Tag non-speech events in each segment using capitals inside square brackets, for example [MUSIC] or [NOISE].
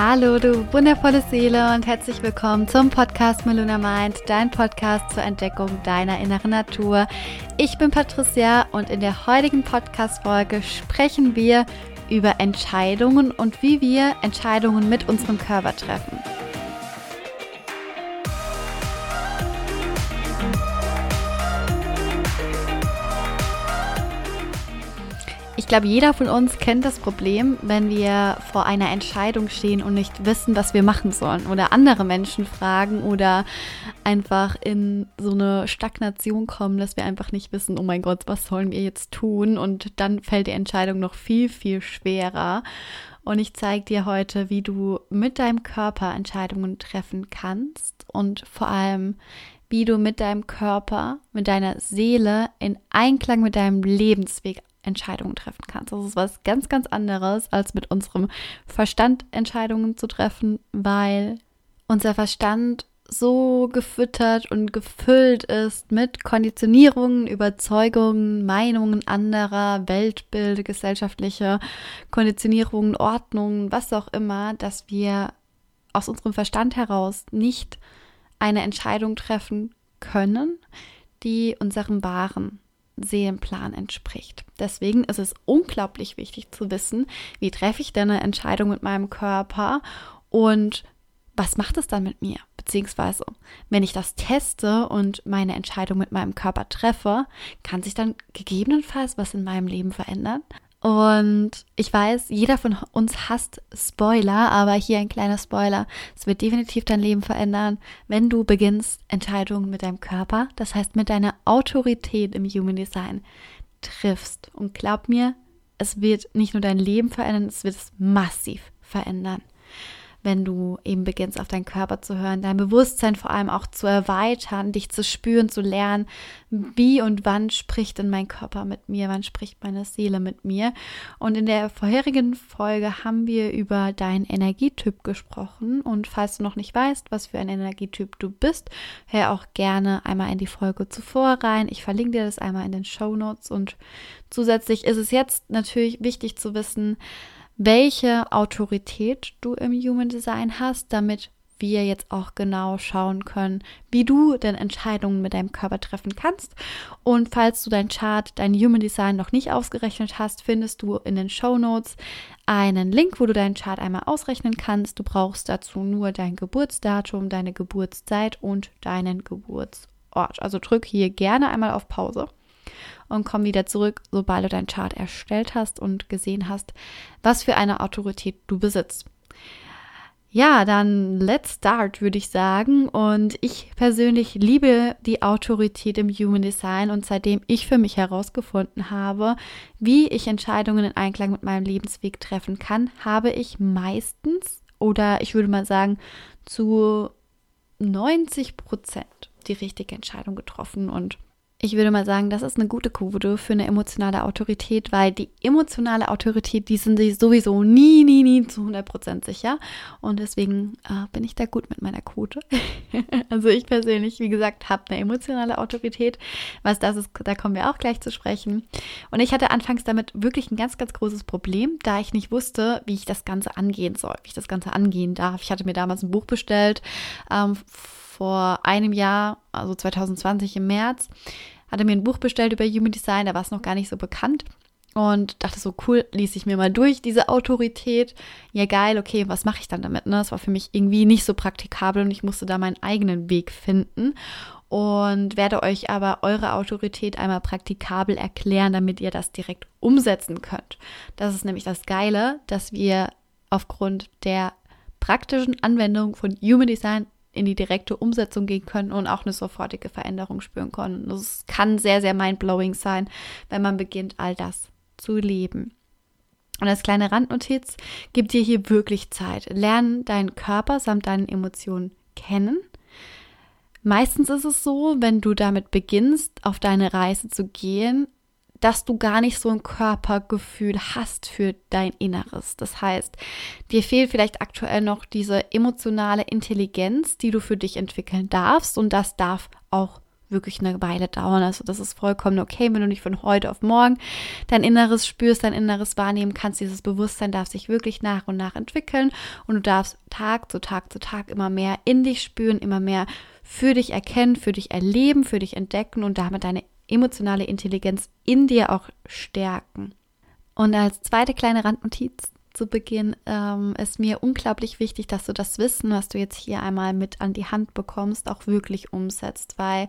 Hallo, du wundervolle Seele und herzlich willkommen zum Podcast Meluna Mind, dein Podcast zur Entdeckung deiner inneren Natur. Ich bin Patricia und in der heutigen Podcast-Folge sprechen wir über Entscheidungen und wie wir Entscheidungen mit unserem Körper treffen. Glaube, jeder von uns kennt das Problem, wenn wir vor einer Entscheidung stehen und nicht wissen, was wir machen sollen oder andere Menschen fragen oder einfach in so eine Stagnation kommen, dass wir einfach nicht wissen, oh mein Gott, was sollen wir jetzt tun? Und dann fällt die Entscheidung noch viel, viel schwerer. Und ich zeige dir heute, wie du mit deinem Körper Entscheidungen treffen kannst und vor allem, wie du mit deinem Körper, mit deiner Seele in Einklang mit deinem Lebensweg Entscheidungen treffen kannst. Das ist was ganz, ganz anderes, als mit unserem Verstand Entscheidungen zu treffen, weil unser Verstand so gefüttert und gefüllt ist mit Konditionierungen, Überzeugungen, Meinungen anderer, Weltbilder, gesellschaftliche Konditionierungen, Ordnungen, was auch immer, dass wir aus unserem Verstand heraus nicht eine Entscheidung treffen können, die unserem wahren Seelenplan entspricht. Deswegen ist es unglaublich wichtig zu wissen, wie treffe ich denn eine Entscheidung mit meinem Körper und was macht es dann mit mir? Beziehungsweise, wenn ich das teste und meine Entscheidung mit meinem Körper treffe, kann sich dann gegebenenfalls was in meinem Leben verändern. Und ich weiß, jeder von uns hasst Spoiler, aber hier ein kleiner Spoiler. Es wird definitiv dein Leben verändern, wenn du beginnst, Entscheidungen mit deinem Körper, das heißt mit deiner Autorität im Human Design, triffst. Und glaub mir, es wird nicht nur dein Leben verändern, es wird es massiv verändern wenn du eben beginnst, auf deinen Körper zu hören, dein Bewusstsein vor allem auch zu erweitern, dich zu spüren, zu lernen, wie und wann spricht denn mein Körper mit mir, wann spricht meine Seele mit mir. Und in der vorherigen Folge haben wir über deinen Energietyp gesprochen. Und falls du noch nicht weißt, was für ein Energietyp du bist, hör auch gerne einmal in die Folge zuvor rein. Ich verlinke dir das einmal in den Show Notes. Und zusätzlich ist es jetzt natürlich wichtig zu wissen, welche Autorität du im Human Design hast, damit wir jetzt auch genau schauen können, wie du denn Entscheidungen mit deinem Körper treffen kannst. Und falls du dein Chart, dein Human Design noch nicht ausgerechnet hast, findest du in den Show Notes einen Link, wo du deinen Chart einmal ausrechnen kannst. Du brauchst dazu nur dein Geburtsdatum, deine Geburtszeit und deinen Geburtsort. Also drück hier gerne einmal auf Pause und komm wieder zurück, sobald du dein Chart erstellt hast und gesehen hast, was für eine Autorität du besitzt. Ja, dann let's start, würde ich sagen. Und ich persönlich liebe die Autorität im Human Design und seitdem ich für mich herausgefunden habe, wie ich Entscheidungen in Einklang mit meinem Lebensweg treffen kann, habe ich meistens oder ich würde mal sagen zu 90 Prozent die richtige Entscheidung getroffen und ich würde mal sagen, das ist eine gute Quote für eine emotionale Autorität, weil die emotionale Autorität, die sind sich sowieso nie, nie, nie zu 100% sicher. Und deswegen äh, bin ich da gut mit meiner Quote. [LAUGHS] also ich persönlich, wie gesagt, habe eine emotionale Autorität. Was das ist, da kommen wir auch gleich zu sprechen. Und ich hatte anfangs damit wirklich ein ganz, ganz großes Problem, da ich nicht wusste, wie ich das Ganze angehen soll, wie ich das Ganze angehen darf. Ich hatte mir damals ein Buch bestellt. Ähm, vor einem Jahr, also 2020 im März, hatte mir ein Buch bestellt über Human Design, da war es noch gar nicht so bekannt. Und dachte so, cool, ließ ich mir mal durch, diese Autorität. Ja, geil, okay, was mache ich dann damit? Ne? Das war für mich irgendwie nicht so praktikabel und ich musste da meinen eigenen Weg finden. Und werde euch aber eure Autorität einmal praktikabel erklären, damit ihr das direkt umsetzen könnt. Das ist nämlich das Geile, dass wir aufgrund der praktischen Anwendung von Human Design in die direkte Umsetzung gehen können und auch eine sofortige Veränderung spüren können. Das kann sehr, sehr mindblowing sein, wenn man beginnt, all das zu leben. Und als kleine Randnotiz, gib dir hier wirklich Zeit. Lern deinen Körper samt deinen Emotionen kennen. Meistens ist es so, wenn du damit beginnst, auf deine Reise zu gehen, dass du gar nicht so ein Körpergefühl hast für dein Inneres. Das heißt, dir fehlt vielleicht aktuell noch diese emotionale Intelligenz, die du für dich entwickeln darfst und das darf auch wirklich eine Weile dauern. Also das ist vollkommen okay, wenn du nicht von heute auf morgen dein Inneres spürst, dein Inneres wahrnehmen kannst. Dieses Bewusstsein darf sich wirklich nach und nach entwickeln und du darfst Tag zu Tag zu Tag immer mehr in dich spüren, immer mehr für dich erkennen, für dich erleben, für dich entdecken und damit deine emotionale Intelligenz in dir auch stärken. Und als zweite kleine Randnotiz zu Beginn ähm, ist mir unglaublich wichtig, dass du das Wissen, was du jetzt hier einmal mit an die Hand bekommst, auch wirklich umsetzt, weil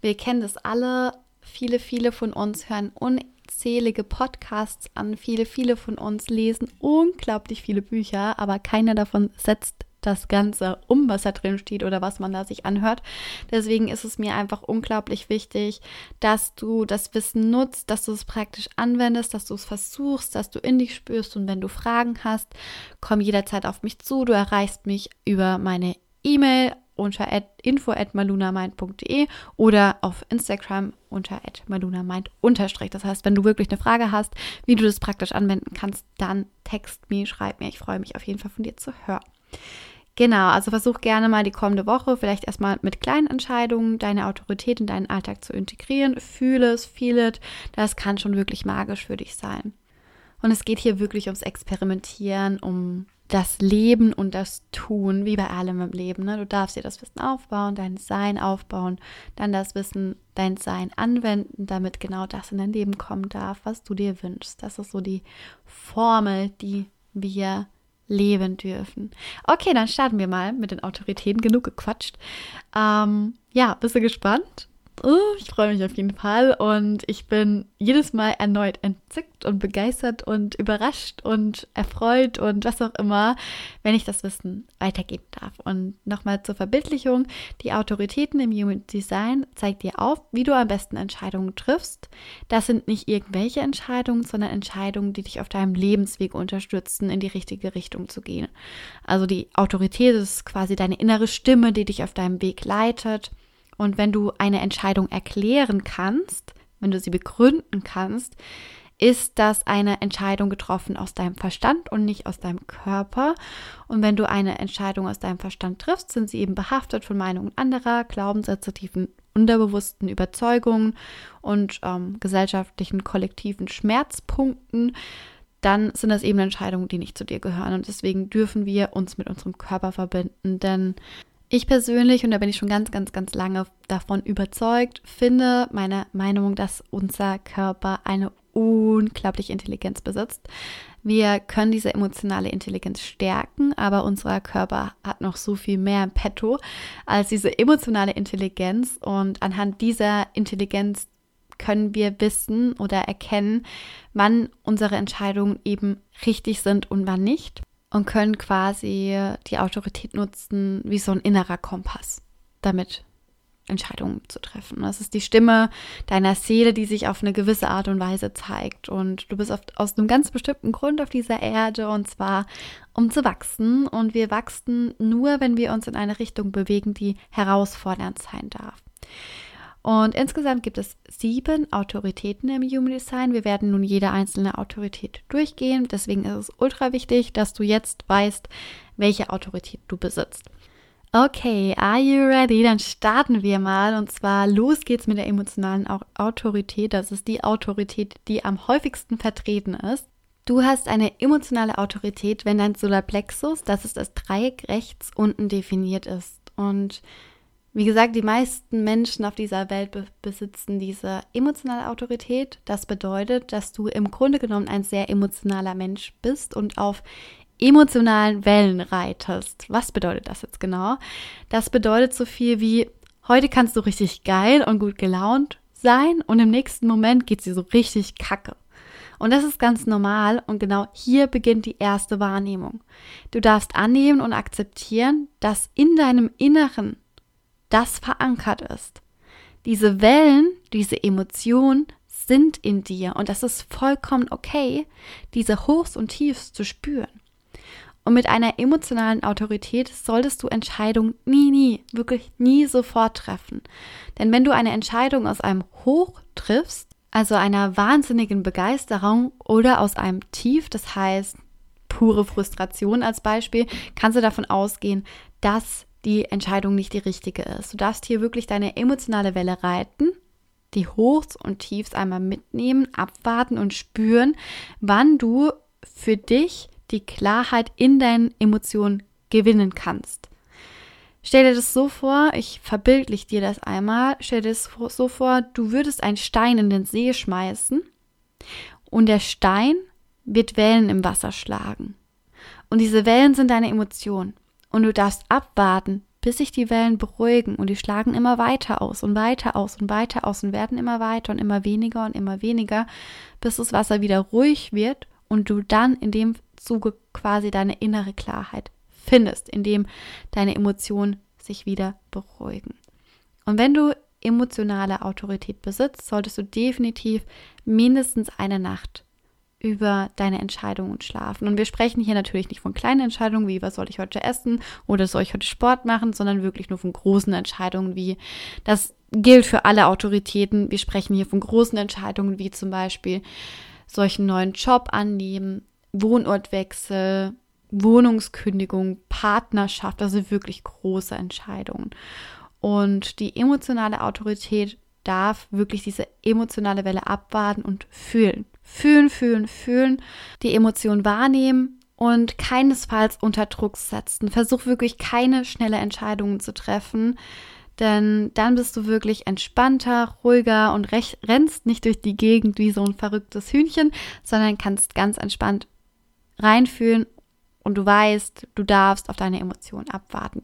wir kennen das alle. Viele, viele von uns hören unzählige Podcasts an, viele, viele von uns lesen unglaublich viele Bücher, aber keiner davon setzt das Ganze um, was da drin steht oder was man da sich anhört. Deswegen ist es mir einfach unglaublich wichtig, dass du das Wissen nutzt, dass du es praktisch anwendest, dass du es versuchst, dass du in dich spürst und wenn du Fragen hast, komm jederzeit auf mich zu. Du erreichst mich über meine E-Mail unter info@malunamind.de oder auf Instagram unter @malunamind Das heißt, wenn du wirklich eine Frage hast, wie du das praktisch anwenden kannst, dann text mir, schreib mir. Ich freue mich auf jeden Fall von dir zu hören. Genau, also versuch gerne mal die kommende Woche vielleicht erstmal mit kleinen Entscheidungen deine Autorität in deinen Alltag zu integrieren. Fühle es, feel it. Das kann schon wirklich magisch für dich sein. Und es geht hier wirklich ums Experimentieren, um das Leben und das Tun, wie bei allem im Leben. Ne? Du darfst dir das Wissen aufbauen, dein Sein aufbauen, dann das Wissen, dein Sein anwenden, damit genau das in dein Leben kommen darf, was du dir wünschst. Das ist so die Formel, die wir leben dürfen. Okay, dann starten wir mal mit den Autoritäten. Genug gequatscht. Ähm, ja, bist du gespannt? Uh, ich freue mich auf jeden Fall und ich bin jedes Mal erneut entzückt und begeistert und überrascht und erfreut und was auch immer, wenn ich das Wissen weitergeben darf. Und nochmal zur Verbildlichung, die Autoritäten im Human Design zeigt dir auf, wie du am besten Entscheidungen triffst. Das sind nicht irgendwelche Entscheidungen, sondern Entscheidungen, die dich auf deinem Lebensweg unterstützen, in die richtige Richtung zu gehen. Also die Autorität ist quasi deine innere Stimme, die dich auf deinem Weg leitet und wenn du eine Entscheidung erklären kannst, wenn du sie begründen kannst, ist das eine Entscheidung getroffen aus deinem Verstand und nicht aus deinem Körper. Und wenn du eine Entscheidung aus deinem Verstand triffst, sind sie eben behaftet von Meinungen anderer, Glaubenssätze, unterbewussten Überzeugungen und ähm, gesellschaftlichen kollektiven Schmerzpunkten, dann sind das eben Entscheidungen, die nicht zu dir gehören. Und deswegen dürfen wir uns mit unserem Körper verbinden, denn ich persönlich, und da bin ich schon ganz, ganz, ganz lange davon überzeugt, finde meine Meinung, dass unser Körper eine unglaubliche Intelligenz besitzt. Wir können diese emotionale Intelligenz stärken, aber unser Körper hat noch so viel mehr im Petto als diese emotionale Intelligenz. Und anhand dieser Intelligenz können wir wissen oder erkennen, wann unsere Entscheidungen eben richtig sind und wann nicht und können quasi die Autorität nutzen wie so ein innerer Kompass, damit Entscheidungen zu treffen. Das ist die Stimme deiner Seele, die sich auf eine gewisse Art und Weise zeigt. Und du bist oft aus einem ganz bestimmten Grund auf dieser Erde, und zwar um zu wachsen. Und wir wachsen nur, wenn wir uns in eine Richtung bewegen, die herausfordernd sein darf. Und insgesamt gibt es sieben Autoritäten im Human Design. Wir werden nun jede einzelne Autorität durchgehen. Deswegen ist es ultra wichtig, dass du jetzt weißt, welche Autorität du besitzt. Okay, are you ready? Dann starten wir mal. Und zwar los geht's mit der emotionalen Autorität. Das ist die Autorität, die am häufigsten vertreten ist. Du hast eine emotionale Autorität, wenn dein Solarplexus, das ist das Dreieck rechts unten definiert ist. Und wie gesagt, die meisten Menschen auf dieser Welt be besitzen diese emotionale Autorität. Das bedeutet, dass du im Grunde genommen ein sehr emotionaler Mensch bist und auf emotionalen Wellen reitest. Was bedeutet das jetzt genau? Das bedeutet so viel wie, heute kannst du richtig geil und gut gelaunt sein und im nächsten Moment geht sie so richtig kacke. Und das ist ganz normal und genau hier beginnt die erste Wahrnehmung. Du darfst annehmen und akzeptieren, dass in deinem Inneren das verankert ist. Diese Wellen, diese Emotionen sind in dir und das ist vollkommen okay, diese Hochs und Tiefs zu spüren. Und mit einer emotionalen Autorität solltest du Entscheidungen nie, nie, wirklich nie sofort treffen. Denn wenn du eine Entscheidung aus einem Hoch triffst, also einer wahnsinnigen Begeisterung oder aus einem Tief, das heißt pure Frustration als Beispiel, kannst du davon ausgehen, dass die Entscheidung nicht die richtige ist. Du darfst hier wirklich deine emotionale Welle reiten, die Hochs und Tiefs einmal mitnehmen, abwarten und spüren, wann du für dich die Klarheit in deinen Emotionen gewinnen kannst. Stell dir das so vor, ich verbildlich dir das einmal, stell dir das so vor, du würdest einen Stein in den See schmeißen und der Stein wird Wellen im Wasser schlagen. Und diese Wellen sind deine Emotionen. Und du darfst abwarten, bis sich die Wellen beruhigen und die schlagen immer weiter aus und weiter aus und weiter aus und werden immer weiter und immer weniger und immer weniger, bis das Wasser wieder ruhig wird und du dann in dem Zuge quasi deine innere Klarheit findest, indem deine Emotionen sich wieder beruhigen. Und wenn du emotionale Autorität besitzt, solltest du definitiv mindestens eine Nacht über deine Entscheidungen schlafen. Und wir sprechen hier natürlich nicht von kleinen Entscheidungen wie, was soll ich heute essen oder soll ich heute Sport machen, sondern wirklich nur von großen Entscheidungen wie, das gilt für alle Autoritäten. Wir sprechen hier von großen Entscheidungen wie zum Beispiel solchen neuen Job annehmen, Wohnortwechsel, Wohnungskündigung, Partnerschaft, also wirklich große Entscheidungen. Und die emotionale Autorität darf wirklich diese emotionale Welle abwarten und fühlen. Fühlen, fühlen, fühlen, die Emotion wahrnehmen und keinesfalls unter Druck setzen. Versuch wirklich keine schnelle Entscheidungen zu treffen, denn dann bist du wirklich entspannter, ruhiger und recht, rennst nicht durch die Gegend wie so ein verrücktes Hühnchen, sondern kannst ganz entspannt reinfühlen und du weißt, du darfst auf deine Emotionen abwarten.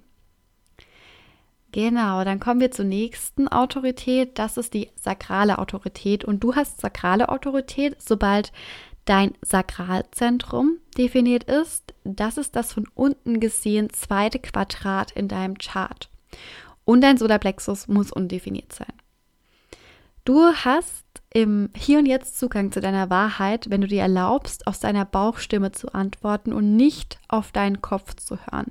Genau, dann kommen wir zur nächsten Autorität. Das ist die sakrale Autorität. Und du hast sakrale Autorität, sobald dein Sakralzentrum definiert ist. Das ist das von unten gesehen zweite Quadrat in deinem Chart. Und dein Solarplexus muss undefiniert sein. Du hast im Hier und Jetzt Zugang zu deiner Wahrheit, wenn du dir erlaubst, aus deiner Bauchstimme zu antworten und nicht auf deinen Kopf zu hören.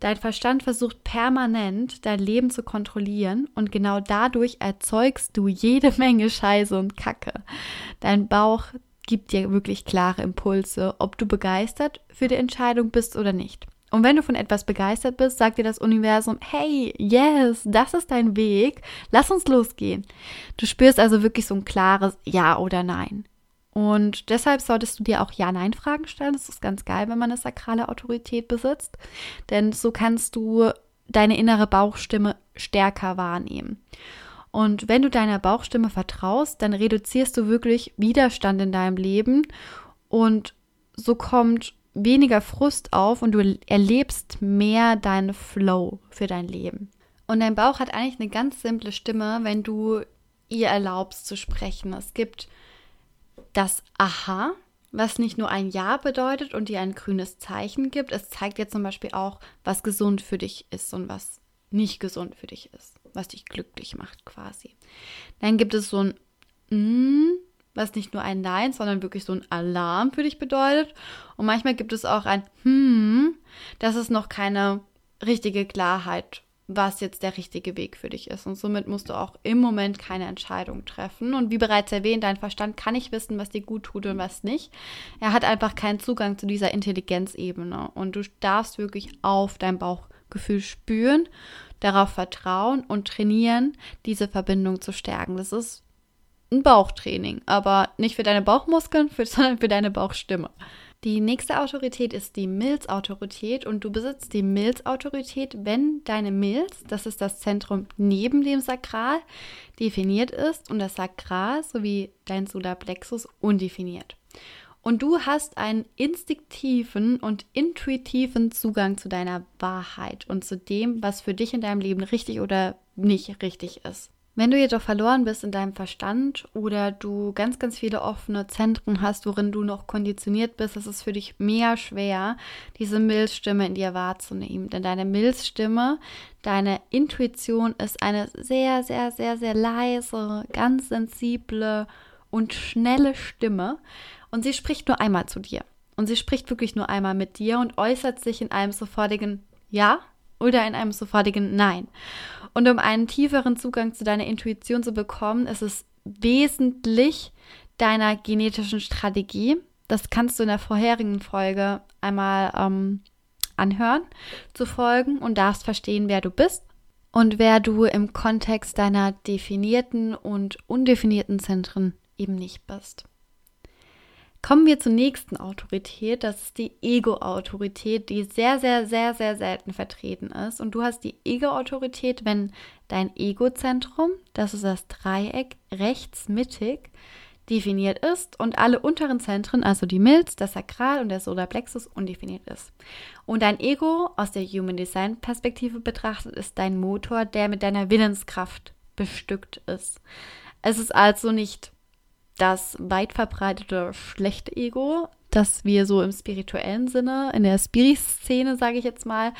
Dein Verstand versucht permanent dein Leben zu kontrollieren und genau dadurch erzeugst du jede Menge Scheiße und Kacke. Dein Bauch gibt dir wirklich klare Impulse, ob du begeistert für die Entscheidung bist oder nicht. Und wenn du von etwas begeistert bist, sagt dir das Universum, hey, yes, das ist dein Weg, lass uns losgehen. Du spürst also wirklich so ein klares Ja oder Nein. Und deshalb solltest du dir auch Ja-Nein-Fragen stellen. Das ist ganz geil, wenn man eine sakrale Autorität besitzt. Denn so kannst du deine innere Bauchstimme stärker wahrnehmen. Und wenn du deiner Bauchstimme vertraust, dann reduzierst du wirklich Widerstand in deinem Leben und so kommt weniger Frust auf und du erlebst mehr deinen Flow für dein Leben. Und dein Bauch hat eigentlich eine ganz simple Stimme, wenn du ihr erlaubst zu sprechen. Es gibt das Aha, was nicht nur ein Ja bedeutet und dir ein grünes Zeichen gibt. Es zeigt dir zum Beispiel auch, was gesund für dich ist und was nicht gesund für dich ist, was dich glücklich macht quasi. Dann gibt es so ein Mm, was nicht nur ein Nein, sondern wirklich so ein Alarm für dich bedeutet. Und manchmal gibt es auch ein Hm, das ist noch keine richtige Klarheit was jetzt der richtige Weg für dich ist. Und somit musst du auch im Moment keine Entscheidung treffen. Und wie bereits erwähnt, dein Verstand kann nicht wissen, was dir gut tut und was nicht. Er hat einfach keinen Zugang zu dieser Intelligenzebene. Und du darfst wirklich auf dein Bauchgefühl spüren, darauf vertrauen und trainieren, diese Verbindung zu stärken. Das ist ein Bauchtraining, aber nicht für deine Bauchmuskeln, [LAUGHS] sondern für deine Bauchstimme. Die nächste Autorität ist die Milzautorität und du besitzt die Milzautorität, wenn deine Milz, das ist das Zentrum neben dem Sakral, definiert ist und das Sakral sowie dein Solarplexus undefiniert. Und du hast einen instinktiven und intuitiven Zugang zu deiner Wahrheit und zu dem, was für dich in deinem Leben richtig oder nicht richtig ist. Wenn du jedoch verloren bist in deinem Verstand oder du ganz, ganz viele offene Zentren hast, worin du noch konditioniert bist, ist es für dich mega schwer, diese Milzstimme in dir wahrzunehmen. Denn deine Milzstimme, deine Intuition ist eine sehr, sehr, sehr, sehr leise, ganz sensible und schnelle Stimme. Und sie spricht nur einmal zu dir. Und sie spricht wirklich nur einmal mit dir und äußert sich in einem sofortigen Ja oder in einem sofortigen Nein. Und um einen tieferen Zugang zu deiner Intuition zu bekommen, ist es wesentlich deiner genetischen Strategie. Das kannst du in der vorherigen Folge einmal ähm, Anhören zu folgen und darfst verstehen, wer du bist und wer du im Kontext deiner definierten und undefinierten Zentren eben nicht bist. Kommen wir zur nächsten Autorität. Das ist die Ego-Autorität, die sehr, sehr, sehr, sehr selten vertreten ist. Und du hast die Ego-Autorität, wenn dein Ego-Zentrum, das ist das Dreieck rechts mittig, definiert ist und alle unteren Zentren, also die Milz, das Sakral und der Solarplexus, undefiniert ist. Und dein Ego aus der Human Design Perspektive betrachtet ist dein Motor, der mit deiner Willenskraft bestückt ist. Es ist also nicht das weit verbreitete schlechte Ego, das wir so im spirituellen Sinne, in der Spirit-Szene, sage ich jetzt mal,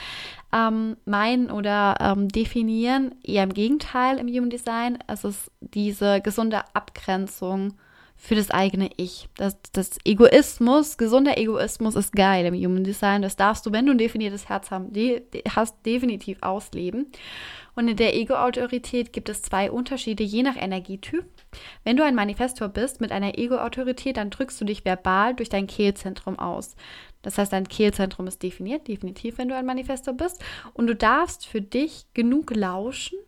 ähm, meinen oder ähm, definieren. Eher im Gegenteil im Human Design. Es ist diese gesunde Abgrenzung für das eigene Ich. Das, das Egoismus, gesunder Egoismus ist geil im Human Design. Das darfst du, wenn du ein definiertes Herz haben, de, de, hast, definitiv ausleben. Und in der Ego-Autorität gibt es zwei Unterschiede, je nach Energietyp. Wenn du ein Manifestor bist mit einer Ego-Autorität, dann drückst du dich verbal durch dein Kehlzentrum aus. Das heißt, dein Kehlzentrum ist definiert, definitiv, wenn du ein Manifestor bist. Und du darfst für dich genug lauschen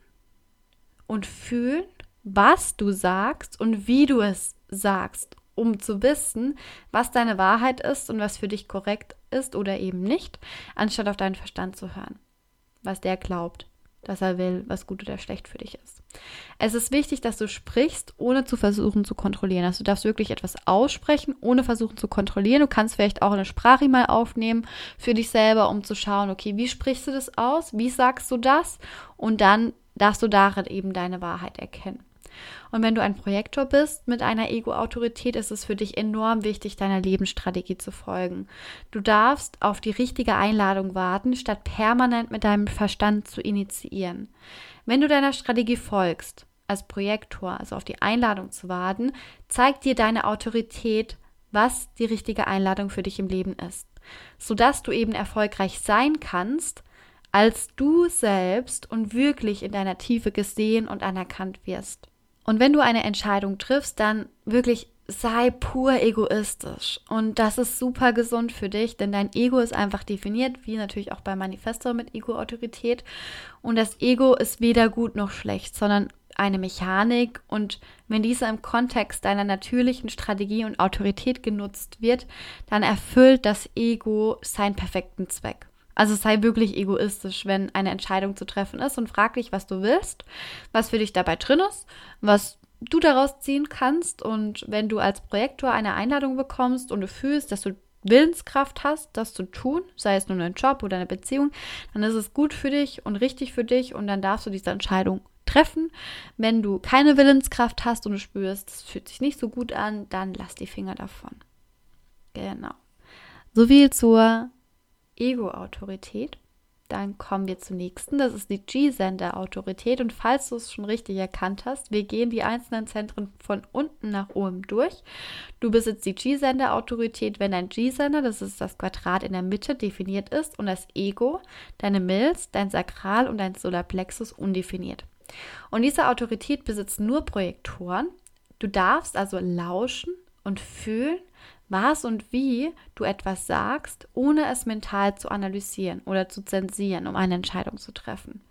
und fühlen, was du sagst und wie du es sagst, um zu wissen, was deine Wahrheit ist und was für dich korrekt ist oder eben nicht, anstatt auf deinen Verstand zu hören, was der glaubt dass er will, was gut oder schlecht für dich ist. Es ist wichtig, dass du sprichst, ohne zu versuchen zu kontrollieren. Also du darfst wirklich etwas aussprechen, ohne versuchen zu kontrollieren. Du kannst vielleicht auch eine Sprache mal aufnehmen für dich selber, um zu schauen, okay, wie sprichst du das aus? Wie sagst du das? Und dann darfst du darin eben deine Wahrheit erkennen. Und wenn du ein Projektor bist mit einer Ego-Autorität, ist es für dich enorm wichtig, deiner Lebensstrategie zu folgen. Du darfst auf die richtige Einladung warten, statt permanent mit deinem Verstand zu initiieren. Wenn du deiner Strategie folgst, als Projektor, also auf die Einladung zu warten, zeigt dir deine Autorität, was die richtige Einladung für dich im Leben ist, sodass du eben erfolgreich sein kannst, als du selbst und wirklich in deiner Tiefe gesehen und anerkannt wirst. Und wenn du eine Entscheidung triffst, dann wirklich sei pur egoistisch. Und das ist super gesund für dich, denn dein Ego ist einfach definiert, wie natürlich auch bei Manifesto mit Ego-Autorität. Und das Ego ist weder gut noch schlecht, sondern eine Mechanik. Und wenn diese im Kontext deiner natürlichen Strategie und Autorität genutzt wird, dann erfüllt das Ego seinen perfekten Zweck. Also sei wirklich egoistisch, wenn eine Entscheidung zu treffen ist und frag dich, was du willst, was für dich dabei drin ist, was du daraus ziehen kannst. Und wenn du als Projektor eine Einladung bekommst und du fühlst, dass du Willenskraft hast, das zu tun, sei es nun ein Job oder eine Beziehung, dann ist es gut für dich und richtig für dich und dann darfst du diese Entscheidung treffen. Wenn du keine Willenskraft hast und du spürst, es fühlt sich nicht so gut an, dann lass die Finger davon. Genau. So viel zur Ego-Autorität. Dann kommen wir zur nächsten. Das ist die G-Sender-Autorität. Und falls du es schon richtig erkannt hast, wir gehen die einzelnen Zentren von unten nach oben durch. Du besitzt die G-Sender-Autorität, wenn dein G-Sender, das ist das Quadrat in der Mitte, definiert ist und das Ego, deine Milz, dein Sakral und dein Solarplexus undefiniert. Und diese Autorität besitzt nur Projektoren. Du darfst also lauschen und fühlen, was und wie du etwas sagst, ohne es mental zu analysieren oder zu zensieren, um eine Entscheidung zu treffen.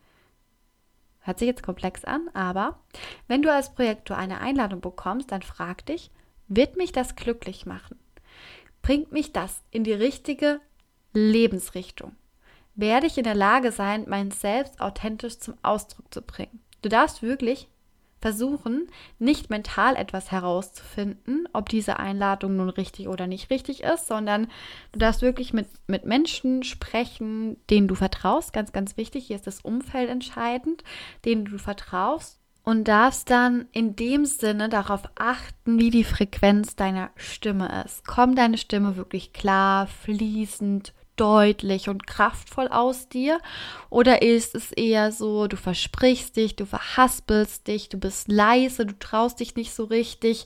Hört sich jetzt komplex an, aber wenn du als Projektor eine Einladung bekommst, dann frag dich, wird mich das glücklich machen? Bringt mich das in die richtige Lebensrichtung? Werde ich in der Lage sein, mein Selbst authentisch zum Ausdruck zu bringen? Du darfst wirklich versuchen, nicht mental etwas herauszufinden, ob diese Einladung nun richtig oder nicht richtig ist, sondern du darfst wirklich mit, mit Menschen sprechen, denen du vertraust. Ganz, ganz wichtig, hier ist das Umfeld entscheidend, denen du vertraust und darfst dann in dem Sinne darauf achten, wie die Frequenz deiner Stimme ist. Kommt deine Stimme wirklich klar, fließend, deutlich und kraftvoll aus dir? Oder ist es eher so, du versprichst dich, du verhaspelst dich, du bist leise, du traust dich nicht so richtig?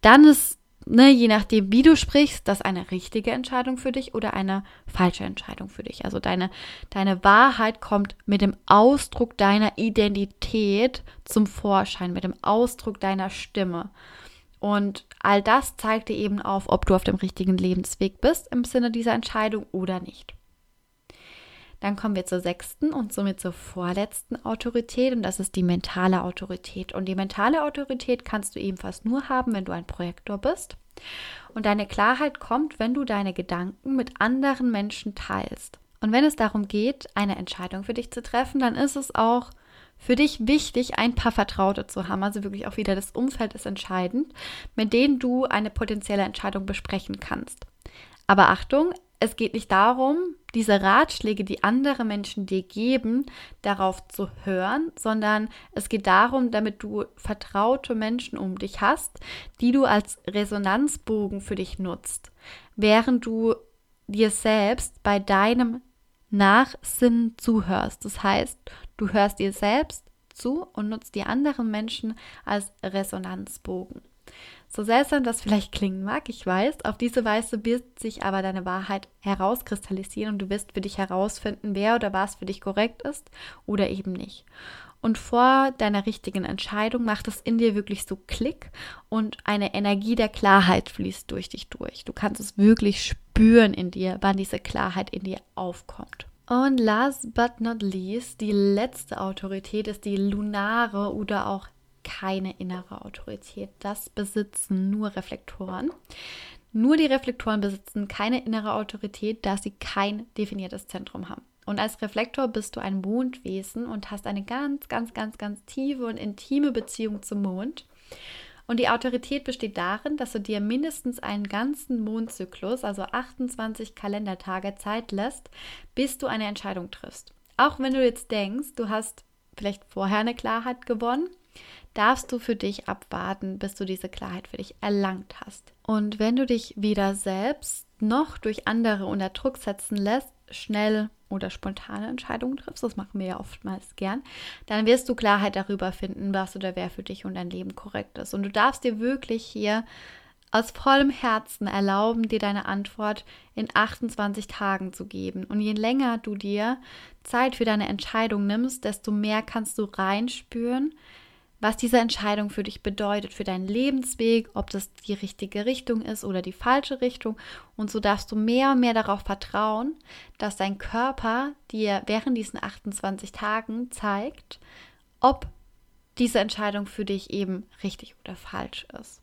Dann ist, ne, je nachdem, wie du sprichst, das eine richtige Entscheidung für dich oder eine falsche Entscheidung für dich. Also deine, deine Wahrheit kommt mit dem Ausdruck deiner Identität zum Vorschein, mit dem Ausdruck deiner Stimme. Und all das zeigt dir eben auf, ob du auf dem richtigen Lebensweg bist im Sinne dieser Entscheidung oder nicht. Dann kommen wir zur sechsten und somit zur vorletzten Autorität und das ist die mentale Autorität. Und die mentale Autorität kannst du ebenfalls nur haben, wenn du ein Projektor bist. Und deine Klarheit kommt, wenn du deine Gedanken mit anderen Menschen teilst. Und wenn es darum geht, eine Entscheidung für dich zu treffen, dann ist es auch für dich wichtig, ein paar Vertraute zu haben. Also wirklich auch wieder das Umfeld ist entscheidend, mit denen du eine potenzielle Entscheidung besprechen kannst. Aber Achtung, es geht nicht darum, diese Ratschläge, die andere Menschen dir geben, darauf zu hören, sondern es geht darum, damit du vertraute Menschen um dich hast, die du als Resonanzbogen für dich nutzt, während du dir selbst bei deinem Nachsinnen zuhörst. Das heißt, du hörst dir selbst zu und nutzt die anderen Menschen als Resonanzbogen. So seltsam das vielleicht klingen mag, ich weiß, auf diese Weise wird sich aber deine Wahrheit herauskristallisieren und du wirst für dich herausfinden, wer oder was für dich korrekt ist oder eben nicht. Und vor deiner richtigen Entscheidung macht es in dir wirklich so Klick und eine Energie der Klarheit fließt durch dich durch. Du kannst es wirklich spüren in dir, wann diese Klarheit in dir aufkommt. Und last but not least, die letzte Autorität ist die lunare oder auch keine innere Autorität. Das besitzen nur Reflektoren. Nur die Reflektoren besitzen keine innere Autorität, da sie kein definiertes Zentrum haben. Und als Reflektor bist du ein Mondwesen und hast eine ganz, ganz, ganz, ganz tiefe und intime Beziehung zum Mond. Und die Autorität besteht darin, dass du dir mindestens einen ganzen Mondzyklus, also 28 Kalendertage Zeit lässt, bis du eine Entscheidung triffst. Auch wenn du jetzt denkst, du hast vielleicht vorher eine Klarheit gewonnen, darfst du für dich abwarten, bis du diese Klarheit für dich erlangt hast. Und wenn du dich weder selbst noch durch andere unter Druck setzen lässt, schnell oder spontane Entscheidungen triffst, das machen wir ja oftmals gern, dann wirst du Klarheit darüber finden, was oder wer für dich und dein Leben korrekt ist. Und du darfst dir wirklich hier aus vollem Herzen erlauben, dir deine Antwort in 28 Tagen zu geben. Und je länger du dir Zeit für deine Entscheidung nimmst, desto mehr kannst du reinspüren, was diese Entscheidung für dich bedeutet, für deinen Lebensweg, ob das die richtige Richtung ist oder die falsche Richtung. Und so darfst du mehr und mehr darauf vertrauen, dass dein Körper dir während diesen 28 Tagen zeigt, ob diese Entscheidung für dich eben richtig oder falsch ist.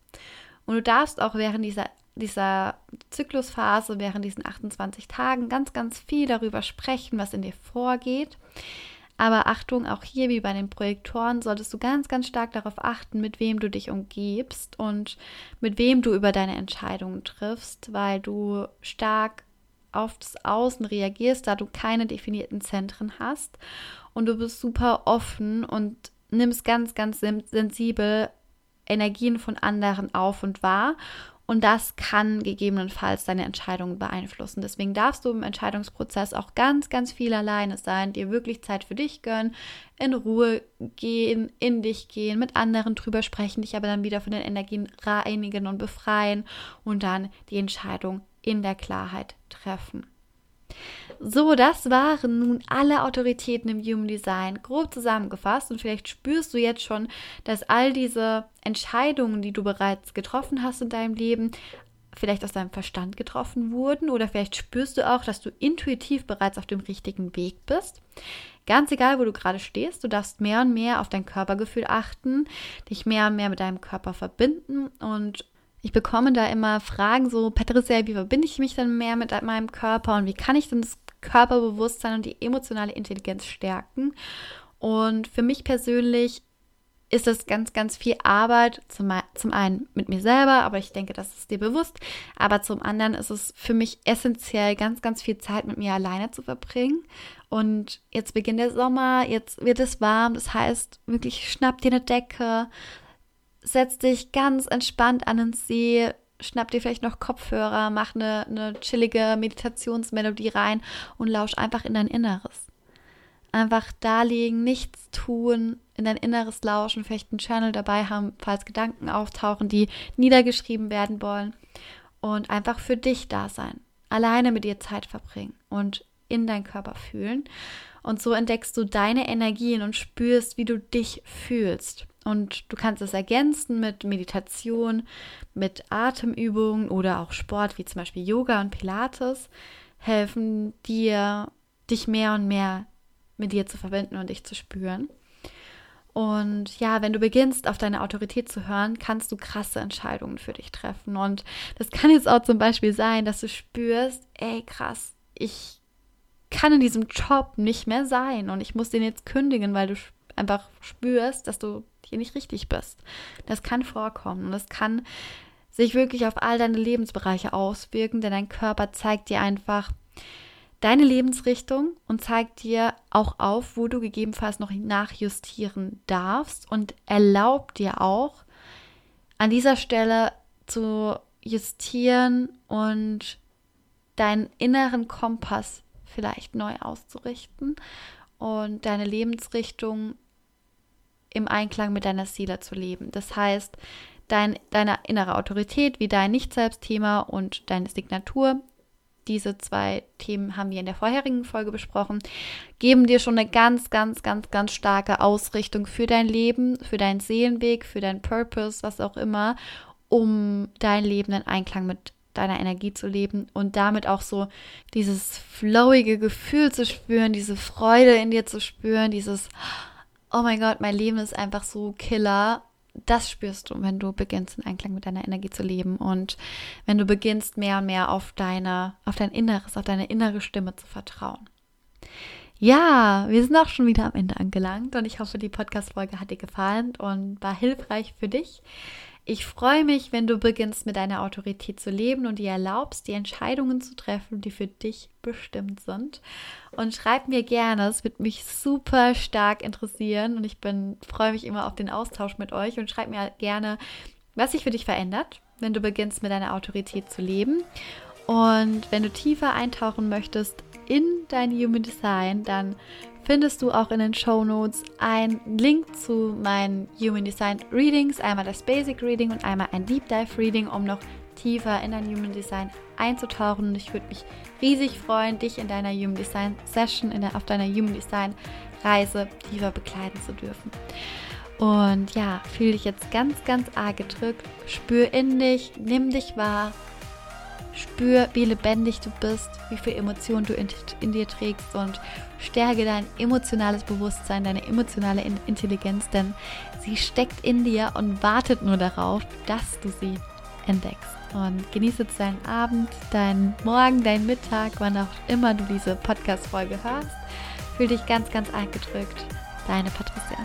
Und du darfst auch während dieser, dieser Zyklusphase, während diesen 28 Tagen ganz, ganz viel darüber sprechen, was in dir vorgeht aber Achtung, auch hier wie bei den Projektoren solltest du ganz, ganz stark darauf achten, mit wem du dich umgibst und mit wem du über deine Entscheidungen triffst, weil du stark auf das Außen reagierst, da du keine definierten Zentren hast. Und du bist super offen und nimmst ganz, ganz sensibel Energien von anderen auf und wahr und das kann gegebenenfalls deine Entscheidungen beeinflussen. Deswegen darfst du im Entscheidungsprozess auch ganz, ganz viel alleine sein, dir wirklich Zeit für dich gönnen, in Ruhe gehen, in dich gehen, mit anderen drüber sprechen, dich aber dann wieder von den Energien reinigen und befreien und dann die Entscheidung in der Klarheit treffen. So, das waren nun alle Autoritäten im Human Design grob zusammengefasst und vielleicht spürst du jetzt schon, dass all diese Entscheidungen, die du bereits getroffen hast in deinem Leben, vielleicht aus deinem Verstand getroffen wurden oder vielleicht spürst du auch, dass du intuitiv bereits auf dem richtigen Weg bist. Ganz egal, wo du gerade stehst, du darfst mehr und mehr auf dein Körpergefühl achten, dich mehr und mehr mit deinem Körper verbinden und ich bekomme da immer Fragen so, Patricia, wie verbinde ich mich denn mehr mit meinem Körper und wie kann ich denn das Körperbewusstsein und die emotionale Intelligenz stärken? Und für mich persönlich ist das ganz, ganz viel Arbeit. Zum, zum einen mit mir selber, aber ich denke, das ist dir bewusst. Aber zum anderen ist es für mich essentiell, ganz, ganz viel Zeit mit mir alleine zu verbringen. Und jetzt beginnt der Sommer, jetzt wird es warm. Das heißt, wirklich schnapp dir eine Decke, setz dich ganz entspannt an den See, schnapp dir vielleicht noch Kopfhörer, mach eine, eine chillige Meditationsmelodie rein und lausch einfach in dein Inneres. Einfach da liegen, nichts tun, in dein Inneres lauschen, vielleicht einen Channel dabei haben, falls Gedanken auftauchen, die niedergeschrieben werden wollen. Und einfach für dich da sein. Alleine mit dir Zeit verbringen und in deinen Körper fühlen. Und so entdeckst du deine Energien und spürst, wie du dich fühlst. Und du kannst es ergänzen mit Meditation, mit Atemübungen oder auch Sport wie zum Beispiel Yoga und Pilates helfen dir dich mehr und mehr mit dir zu verbinden und dich zu spüren. Und ja, wenn du beginnst, auf deine Autorität zu hören, kannst du krasse Entscheidungen für dich treffen. Und das kann jetzt auch zum Beispiel sein, dass du spürst, ey, krass, ich kann in diesem Job nicht mehr sein und ich muss den jetzt kündigen, weil du einfach spürst, dass du hier nicht richtig bist. Das kann vorkommen und das kann sich wirklich auf all deine Lebensbereiche auswirken, denn dein Körper zeigt dir einfach, deine Lebensrichtung und zeigt dir auch auf, wo du gegebenenfalls noch nachjustieren darfst und erlaubt dir auch an dieser Stelle zu justieren und deinen inneren Kompass vielleicht neu auszurichten und deine Lebensrichtung im Einklang mit deiner Seele zu leben. Das heißt, dein, deine innere Autorität wie dein Nicht-Selbst-Thema und deine Signatur diese zwei Themen haben wir in der vorherigen Folge besprochen, geben dir schon eine ganz, ganz, ganz, ganz starke Ausrichtung für dein Leben, für deinen Seelenweg, für deinen Purpose, was auch immer, um dein Leben in Einklang mit deiner Energie zu leben und damit auch so dieses flowige Gefühl zu spüren, diese Freude in dir zu spüren, dieses, oh mein Gott, mein Leben ist einfach so killer das spürst du, wenn du beginnst, in Einklang mit deiner Energie zu leben und wenn du beginnst, mehr und mehr auf deine, auf dein Inneres, auf deine innere Stimme zu vertrauen. Ja, wir sind auch schon wieder am Ende angelangt und ich hoffe, die Podcast-Folge hat dir gefallen und war hilfreich für dich. Ich freue mich, wenn du beginnst, mit deiner Autorität zu leben und dir erlaubst, die Entscheidungen zu treffen, die für dich bestimmt sind. Und schreib mir gerne, es wird mich super stark interessieren und ich bin, freue mich immer auf den Austausch mit euch und schreib mir gerne, was sich für dich verändert, wenn du beginnst, mit deiner Autorität zu leben. Und wenn du tiefer eintauchen möchtest in dein Human Design, dann findest du auch in den Show Notes einen Link zu meinen Human Design Readings, einmal das Basic Reading und einmal ein Deep Dive Reading, um noch tiefer in dein Human Design einzutauchen. Und ich würde mich riesig freuen, dich in deiner Human Design Session, der, auf deiner Human Design Reise tiefer begleiten zu dürfen. Und ja, fühle dich jetzt ganz, ganz arg gedrückt. Spür in dich, nimm dich wahr, Spür, wie lebendig du bist, wie viel Emotionen du in, in, dir trägst und stärke dein emotionales Bewusstsein, deine emotionale Intelligenz, denn sie steckt in dir und wartet nur darauf, dass du sie entdeckst. Und genieße jetzt deinen Abend, deinen Morgen, deinen Mittag, wann auch immer du diese Podcast-Folge hörst. Fühl dich ganz, ganz eingedrückt. Deine Patricia.